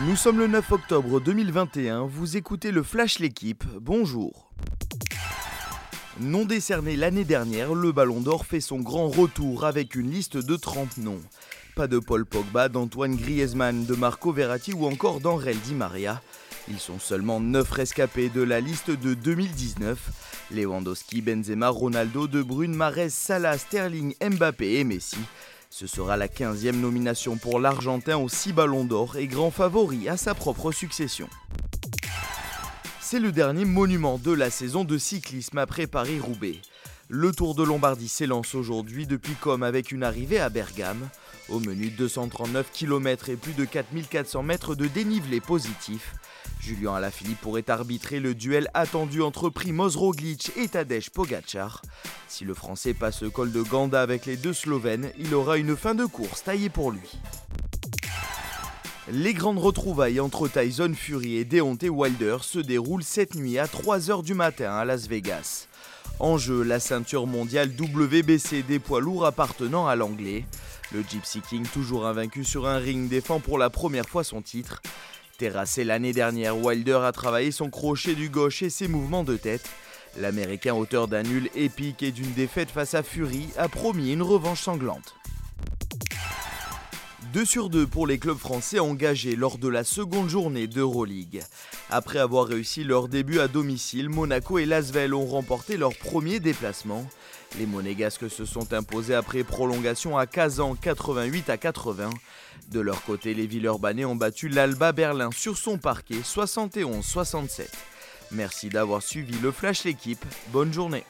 Nous sommes le 9 octobre 2021, vous écoutez le Flash L'équipe, bonjour. Non décerné l'année dernière, le Ballon d'Or fait son grand retour avec une liste de 30 noms. Pas de Paul Pogba, d'Antoine Griezmann, de Marco Verratti ou encore d'Henrel Di Maria. Ils sont seulement 9 rescapés de la liste de 2019. Lewandowski, Benzema, Ronaldo, De Bruyne, Mares, Salah, Sterling, Mbappé et Messi. Ce sera la 15e nomination pour l'Argentin aux 6 ballons d'or et grand favori à sa propre succession. C'est le dernier monument de la saison de cyclisme après Paris-Roubaix. Le Tour de Lombardie s'élance aujourd'hui depuis comme avec une arrivée à Bergame. Au menu 239 km et plus de 4400 mètres de dénivelé positif. Julien Alaphilippe pourrait arbitrer le duel attendu entre Primoz Roglic et Tadej Pogacar. Si le Français passe le col de Ganda avec les deux Slovènes, il aura une fin de course taillée pour lui. Les grandes retrouvailles entre Tyson Fury et Deontay Wilder se déroulent cette nuit à 3h du matin à Las Vegas. En jeu, la ceinture mondiale WBC des poids lourds appartenant à l'anglais. Le Gypsy King, toujours invaincu sur un ring, défend pour la première fois son titre. Terrassé l'année dernière, Wilder a travaillé son crochet du gauche et ses mouvements de tête. L'Américain auteur d'un nul épique et d'une défaite face à Fury a promis une revanche sanglante. 2 sur 2 pour les clubs français engagés lors de la seconde journée d'Euroleague. Après avoir réussi leur début à domicile, Monaco et Lasvel ont remporté leur premier déplacement. Les Monégasques se sont imposés après prolongation à Kazan 88 à 80. De leur côté, les Villeurbanais ont battu l'Alba Berlin sur son parquet 71-67. Merci d'avoir suivi le Flash l'équipe. Bonne journée.